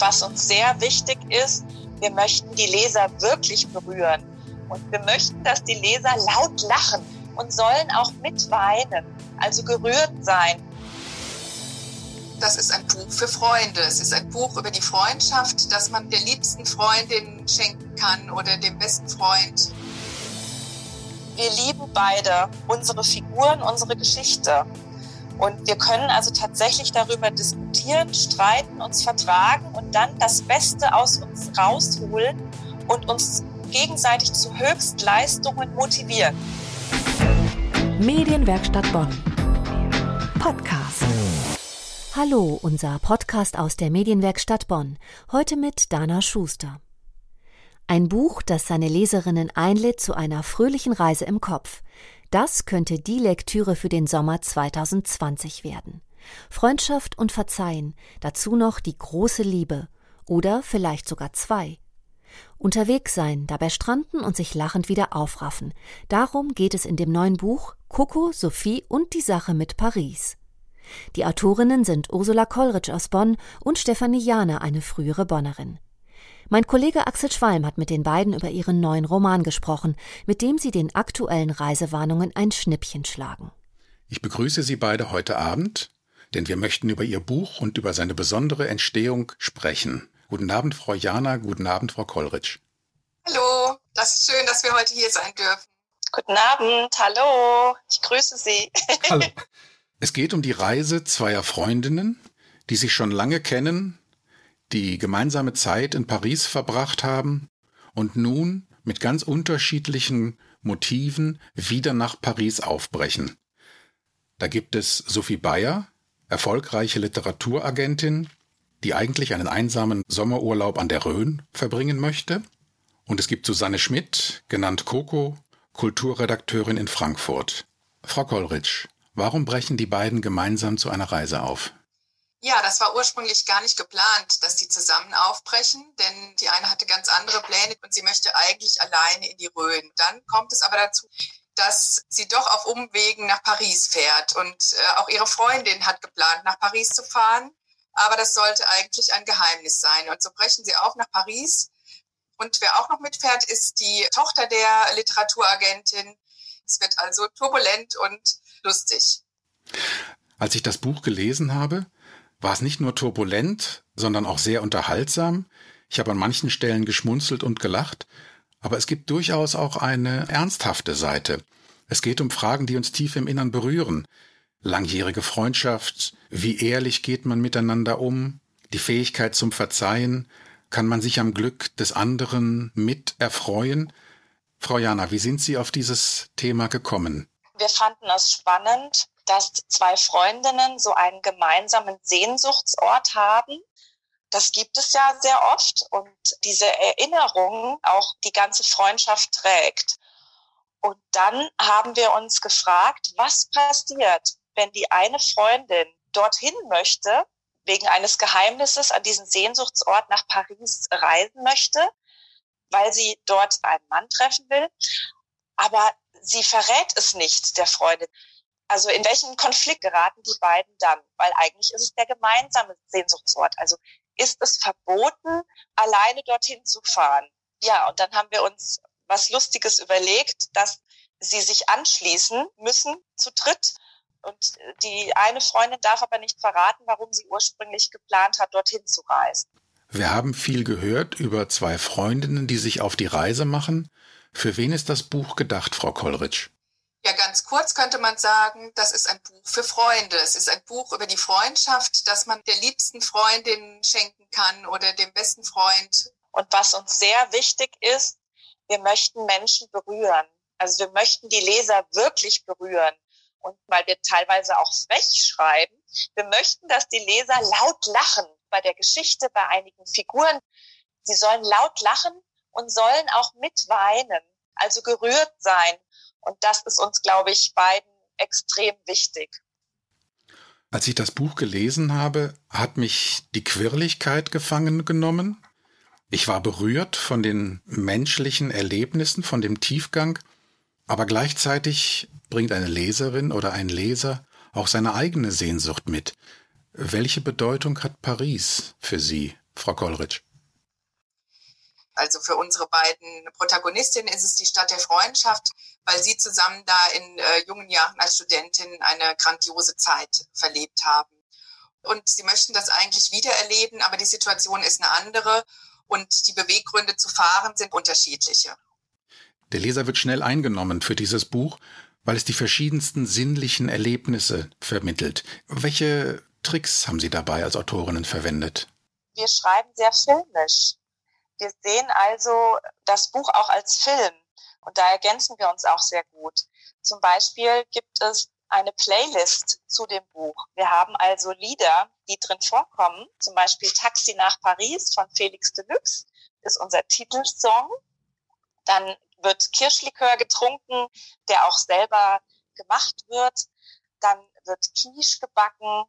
Was uns sehr wichtig ist, wir möchten die Leser wirklich berühren. Und wir möchten, dass die Leser laut lachen und sollen auch mitweinen, also gerührt sein. Das ist ein Buch für Freunde. Es ist ein Buch über die Freundschaft, das man der liebsten Freundin schenken kann oder dem besten Freund. Wir lieben beide unsere Figuren, unsere Geschichte. Und wir können also tatsächlich darüber diskutieren, streiten, uns vertragen und dann das Beste aus uns rausholen und uns gegenseitig zu Höchstleistungen motivieren. Medienwerkstatt Bonn. Podcast. Hallo, unser Podcast aus der Medienwerkstatt Bonn. Heute mit Dana Schuster. Ein Buch, das seine Leserinnen einlädt zu einer fröhlichen Reise im Kopf. Das könnte die Lektüre für den Sommer 2020 werden. Freundschaft und Verzeihen, dazu noch die große Liebe oder vielleicht sogar zwei. Unterwegs sein, dabei stranden und sich lachend wieder aufraffen. Darum geht es in dem neuen Buch Coco, Sophie und die Sache mit Paris. Die Autorinnen sind Ursula Kollrich aus Bonn und Stefanie Jahne, eine frühere Bonnerin. Mein Kollege Axel Schwalm hat mit den beiden über ihren neuen Roman gesprochen, mit dem sie den aktuellen Reisewarnungen ein Schnippchen schlagen. Ich begrüße Sie beide heute Abend, denn wir möchten über Ihr Buch und über seine besondere Entstehung sprechen. Guten Abend, Frau Jana, guten Abend, Frau Kollrich. Hallo, das ist schön, dass wir heute hier sein dürfen. Guten Abend, hallo, ich grüße Sie. Hallo. Es geht um die Reise zweier Freundinnen, die sich schon lange kennen, die gemeinsame Zeit in Paris verbracht haben und nun mit ganz unterschiedlichen Motiven wieder nach Paris aufbrechen. Da gibt es Sophie Bayer, erfolgreiche Literaturagentin, die eigentlich einen einsamen Sommerurlaub an der Rhön verbringen möchte. Und es gibt Susanne Schmidt, genannt Coco, Kulturredakteurin in Frankfurt. Frau Kollrich, warum brechen die beiden gemeinsam zu einer Reise auf? Ja, das war ursprünglich gar nicht geplant, dass die zusammen aufbrechen, denn die eine hatte ganz andere Pläne und sie möchte eigentlich alleine in die Rhön. Dann kommt es aber dazu, dass sie doch auf Umwegen nach Paris fährt und äh, auch ihre Freundin hat geplant, nach Paris zu fahren, aber das sollte eigentlich ein Geheimnis sein. Und so brechen sie auf nach Paris. Und wer auch noch mitfährt, ist die Tochter der Literaturagentin. Es wird also turbulent und lustig. Als ich das Buch gelesen habe, war es nicht nur turbulent, sondern auch sehr unterhaltsam. Ich habe an manchen Stellen geschmunzelt und gelacht, aber es gibt durchaus auch eine ernsthafte Seite. Es geht um Fragen, die uns tief im Innern berühren. Langjährige Freundschaft, wie ehrlich geht man miteinander um, die Fähigkeit zum Verzeihen, kann man sich am Glück des anderen mit erfreuen? Frau Jana, wie sind Sie auf dieses Thema gekommen? Wir fanden es spannend, dass zwei Freundinnen so einen gemeinsamen Sehnsuchtsort haben. Das gibt es ja sehr oft und diese Erinnerung auch die ganze Freundschaft trägt. Und dann haben wir uns gefragt, was passiert, wenn die eine Freundin dorthin möchte, wegen eines Geheimnisses an diesen Sehnsuchtsort nach Paris reisen möchte, weil sie dort einen Mann treffen will. Aber sie verrät es nicht der Freundin. Also in welchen Konflikt geraten die beiden dann? Weil eigentlich ist es der gemeinsame Sehnsuchtsort. Also ist es verboten, alleine dorthin zu fahren? Ja, und dann haben wir uns was Lustiges überlegt, dass sie sich anschließen müssen zu dritt. Und die eine Freundin darf aber nicht verraten, warum sie ursprünglich geplant hat, dorthin zu reisen. Wir haben viel gehört über zwei Freundinnen, die sich auf die Reise machen. Für wen ist das Buch gedacht, Frau Kollrich? Ja, ganz kurz könnte man sagen, das ist ein Buch für Freunde. Es ist ein Buch über die Freundschaft, das man der liebsten Freundin schenken kann oder dem besten Freund. Und was uns sehr wichtig ist, wir möchten Menschen berühren. Also wir möchten die Leser wirklich berühren. Und weil wir teilweise auch frech schreiben, wir möchten, dass die Leser laut lachen bei der Geschichte, bei einigen Figuren. Sie sollen laut lachen und sollen auch mitweinen, also gerührt sein und das ist uns, glaube ich, beiden extrem wichtig. Als ich das Buch gelesen habe, hat mich die Quirligkeit gefangen genommen. Ich war berührt von den menschlichen Erlebnissen, von dem Tiefgang, aber gleichzeitig bringt eine Leserin oder ein Leser auch seine eigene Sehnsucht mit. Welche Bedeutung hat Paris für Sie? Frau Kollrich? Also für unsere beiden Protagonistinnen ist es die Stadt der Freundschaft, weil sie zusammen da in äh, jungen Jahren als Studentin eine grandiose Zeit verlebt haben. Und sie möchten das eigentlich wiedererleben, aber die Situation ist eine andere und die Beweggründe zu fahren sind unterschiedliche. Der Leser wird schnell eingenommen für dieses Buch, weil es die verschiedensten sinnlichen Erlebnisse vermittelt. Welche Tricks haben Sie dabei als Autorinnen verwendet? Wir schreiben sehr filmisch. Wir sehen also das Buch auch als Film und da ergänzen wir uns auch sehr gut. Zum Beispiel gibt es eine Playlist zu dem Buch. Wir haben also Lieder, die drin vorkommen. Zum Beispiel Taxi nach Paris von Felix Deluxe ist unser Titelsong. Dann wird Kirschlikör getrunken, der auch selber gemacht wird. Dann wird Quiche gebacken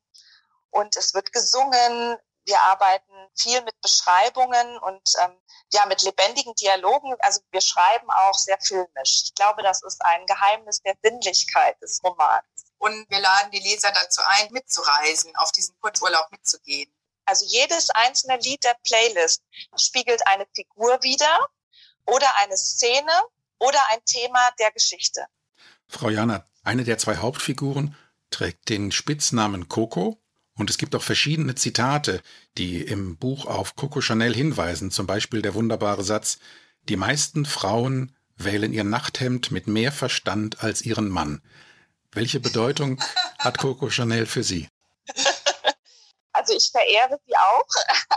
und es wird gesungen. Wir arbeiten viel mit Beschreibungen und ähm, ja mit lebendigen Dialogen. Also wir schreiben auch sehr filmisch. Ich glaube, das ist ein Geheimnis der Sinnlichkeit des Romans. Und wir laden die Leser dazu ein, mitzureisen, auf diesen Kurzurlaub mitzugehen. Also jedes einzelne Lied der Playlist spiegelt eine Figur wider oder eine Szene oder ein Thema der Geschichte. Frau Jana, eine der zwei Hauptfiguren trägt den Spitznamen Coco und es gibt auch verschiedene Zitate, die im Buch auf Coco Chanel hinweisen, zum Beispiel der wunderbare Satz, die meisten Frauen wählen ihr Nachthemd mit mehr Verstand als ihren Mann. Welche Bedeutung hat Coco Chanel für Sie? Also ich verehre sie auch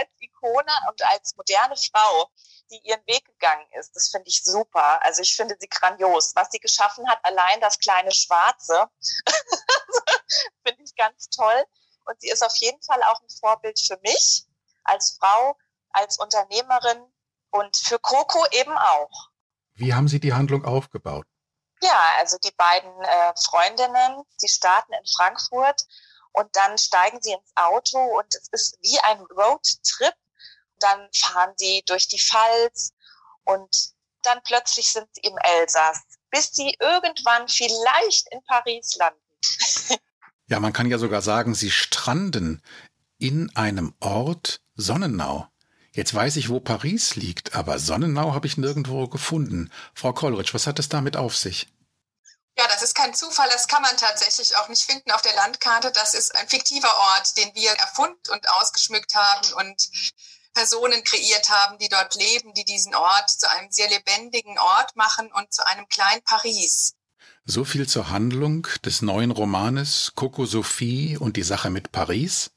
als Ikone und als moderne Frau die ihren Weg gegangen ist. Das finde ich super. Also ich finde sie grandios. Was sie geschaffen hat, allein das kleine Schwarze, finde ich ganz toll. Und sie ist auf jeden Fall auch ein Vorbild für mich als Frau, als Unternehmerin und für Coco eben auch. Wie haben Sie die Handlung aufgebaut? Ja, also die beiden äh, Freundinnen, sie starten in Frankfurt und dann steigen sie ins Auto und es ist wie ein Roadtrip dann fahren sie durch die Pfalz und dann plötzlich sind sie im Elsass, bis sie irgendwann vielleicht in Paris landen. ja, man kann ja sogar sagen, sie stranden in einem Ort Sonnenau. Jetzt weiß ich, wo Paris liegt, aber Sonnenau habe ich nirgendwo gefunden. Frau Kollrich, was hat es damit auf sich? Ja, das ist kein Zufall, das kann man tatsächlich auch nicht finden auf der Landkarte. Das ist ein fiktiver Ort, den wir erfunden und ausgeschmückt haben und Personen kreiert haben, die dort leben, die diesen Ort zu einem sehr lebendigen Ort machen und zu einem kleinen Paris. So viel zur Handlung des neuen Romanes Coco Sophie und die Sache mit Paris.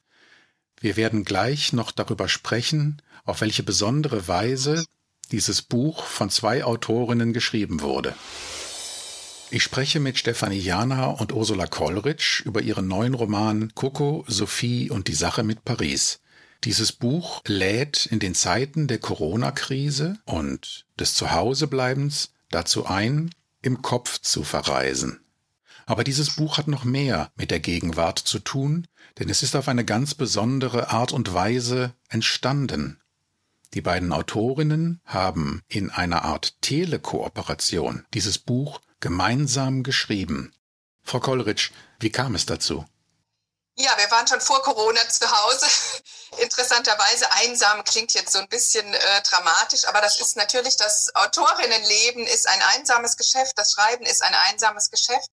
Wir werden gleich noch darüber sprechen, auf welche besondere Weise dieses Buch von zwei Autorinnen geschrieben wurde. Ich spreche mit Stefanie Jana und Ursula Kollrich über ihren neuen Roman Coco, Sophie und die Sache mit Paris. Dieses Buch lädt in den Zeiten der Corona-Krise und des Zuhausebleibens dazu ein, im Kopf zu verreisen. Aber dieses Buch hat noch mehr mit der Gegenwart zu tun, denn es ist auf eine ganz besondere Art und Weise entstanden. Die beiden Autorinnen haben in einer Art Telekooperation dieses Buch gemeinsam geschrieben. Frau Kollrich, wie kam es dazu? Ja, wir waren schon vor Corona zu Hause. Interessanterweise einsam klingt jetzt so ein bisschen äh, dramatisch, aber das ist natürlich das Autorinnenleben ist ein einsames Geschäft, das Schreiben ist ein einsames Geschäft,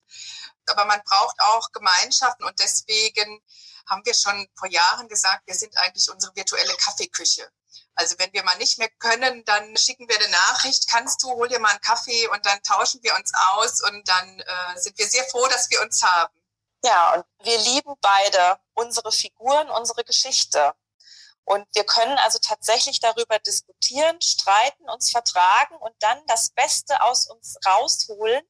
aber man braucht auch Gemeinschaften und deswegen haben wir schon vor Jahren gesagt, wir sind eigentlich unsere virtuelle Kaffeeküche. Also wenn wir mal nicht mehr können, dann schicken wir eine Nachricht, kannst du, hol dir mal einen Kaffee und dann tauschen wir uns aus und dann äh, sind wir sehr froh, dass wir uns haben. Ja, und wir lieben beide unsere Figuren, unsere Geschichte. Und wir können also tatsächlich darüber diskutieren, streiten, uns vertragen und dann das Beste aus uns rausholen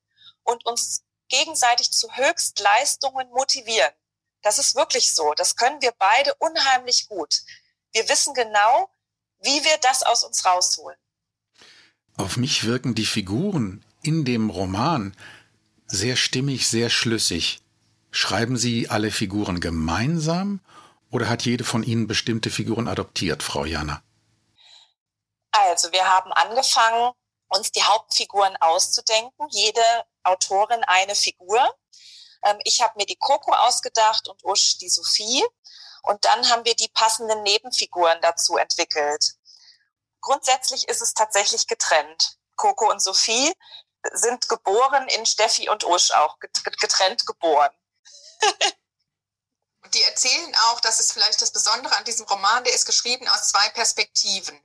und uns gegenseitig zu Höchstleistungen motivieren. Das ist wirklich so. Das können wir beide unheimlich gut. Wir wissen genau, wie wir das aus uns rausholen. Auf mich wirken die Figuren in dem Roman sehr stimmig, sehr schlüssig. Schreiben Sie alle Figuren gemeinsam oder hat jede von Ihnen bestimmte Figuren adoptiert, Frau Jana? Also, wir haben angefangen, uns die Hauptfiguren auszudenken. Jede Autorin eine Figur. Ähm, ich habe mir die Coco ausgedacht und Usch die Sophie. Und dann haben wir die passenden Nebenfiguren dazu entwickelt. Grundsätzlich ist es tatsächlich getrennt. Coco und Sophie sind geboren in Steffi und Usch auch, getrennt geboren. Und die erzählen auch, das ist vielleicht das Besondere an diesem Roman, der ist geschrieben aus zwei Perspektiven.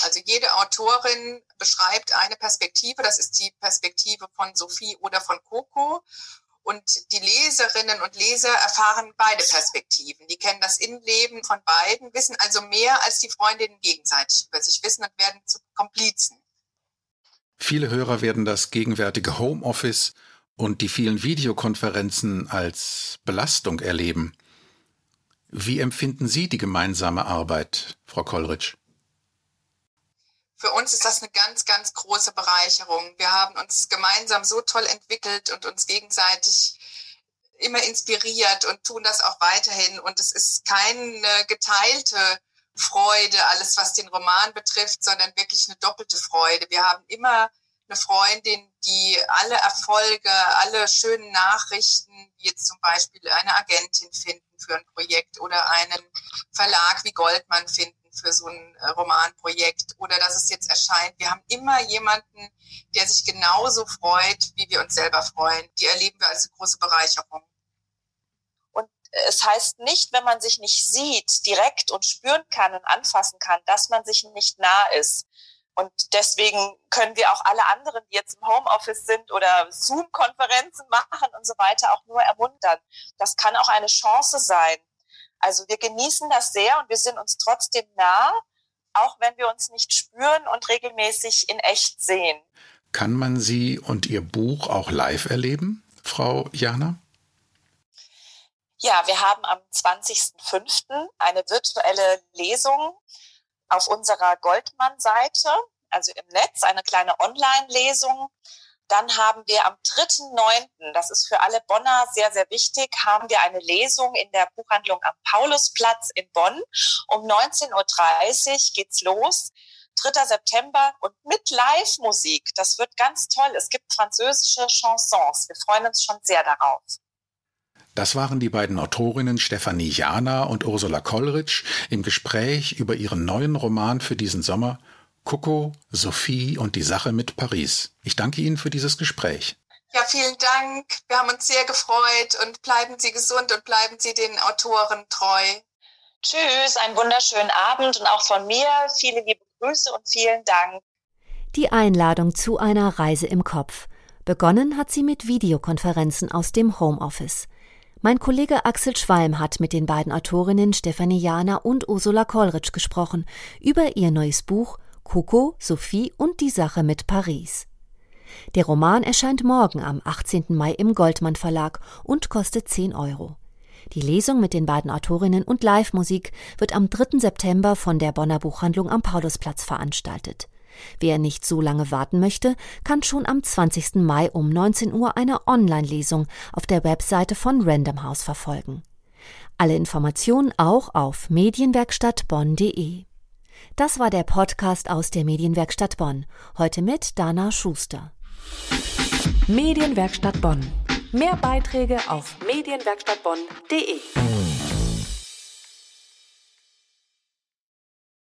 Also jede Autorin beschreibt eine Perspektive, das ist die Perspektive von Sophie oder von Coco. Und die Leserinnen und Leser erfahren beide Perspektiven. Die kennen das Innenleben von beiden, wissen also mehr als die Freundinnen gegenseitig über sich wissen und werden zu Komplizen. Viele Hörer werden das gegenwärtige Homeoffice und die vielen Videokonferenzen als Belastung erleben. Wie empfinden Sie die gemeinsame Arbeit, Frau Kollrich? Für uns ist das eine ganz, ganz große Bereicherung. Wir haben uns gemeinsam so toll entwickelt und uns gegenseitig immer inspiriert und tun das auch weiterhin. Und es ist keine geteilte Freude, alles was den Roman betrifft, sondern wirklich eine doppelte Freude. Wir haben immer eine Freundin, die alle Erfolge, alle schönen Nachrichten, wie jetzt zum Beispiel eine Agentin finden für ein Projekt oder einen Verlag wie Goldmann finden für so ein äh, Romanprojekt oder dass es jetzt erscheint. Wir haben immer jemanden, der sich genauso freut, wie wir uns selber freuen. Die erleben wir als große Bereicherung. Und es heißt nicht, wenn man sich nicht sieht, direkt und spüren kann und anfassen kann, dass man sich nicht nah ist. Und deswegen können wir auch alle anderen, die jetzt im Homeoffice sind oder Zoom-Konferenzen machen und so weiter, auch nur ermuntern. Das kann auch eine Chance sein. Also wir genießen das sehr und wir sind uns trotzdem nah, auch wenn wir uns nicht spüren und regelmäßig in echt sehen. Kann man Sie und Ihr Buch auch live erleben, Frau Jana? Ja, wir haben am 20.05. eine virtuelle Lesung auf unserer Goldmann-Seite, also im Netz, eine kleine Online-Lesung. Dann haben wir am 3.9., das ist für alle Bonner sehr, sehr wichtig, haben wir eine Lesung in der Buchhandlung am Paulusplatz in Bonn. Um 19.30 Uhr geht's los. 3. September und mit Live-Musik. Das wird ganz toll. Es gibt französische Chansons. Wir freuen uns schon sehr darauf. Das waren die beiden Autorinnen Stefanie Jana und Ursula Kollrich im Gespräch über ihren neuen Roman für diesen Sommer Coco, Sophie und die Sache mit Paris. Ich danke Ihnen für dieses Gespräch. Ja, vielen Dank. Wir haben uns sehr gefreut und bleiben Sie gesund und bleiben Sie den Autoren treu. Tschüss, einen wunderschönen Abend und auch von mir viele liebe Grüße und vielen Dank. Die Einladung zu einer Reise im Kopf. Begonnen hat sie mit Videokonferenzen aus dem Homeoffice. Mein Kollege Axel Schwalm hat mit den beiden Autorinnen Stefanie Jana und Ursula Kollrich gesprochen über ihr neues Buch Coco, Sophie und die Sache mit Paris. Der Roman erscheint morgen am 18. Mai im Goldmann Verlag und kostet 10 Euro. Die Lesung mit den beiden Autorinnen und Live-Musik wird am 3. September von der Bonner Buchhandlung am Paulusplatz veranstaltet. Wer nicht so lange warten möchte, kann schon am 20. Mai um 19 Uhr eine Online-Lesung auf der Webseite von Random House verfolgen. Alle Informationen auch auf medienwerkstattbonn.de. Das war der Podcast aus der Medienwerkstatt Bonn. Heute mit Dana Schuster. Medienwerkstatt Bonn. Mehr Beiträge auf medienwerkstattbonn.de.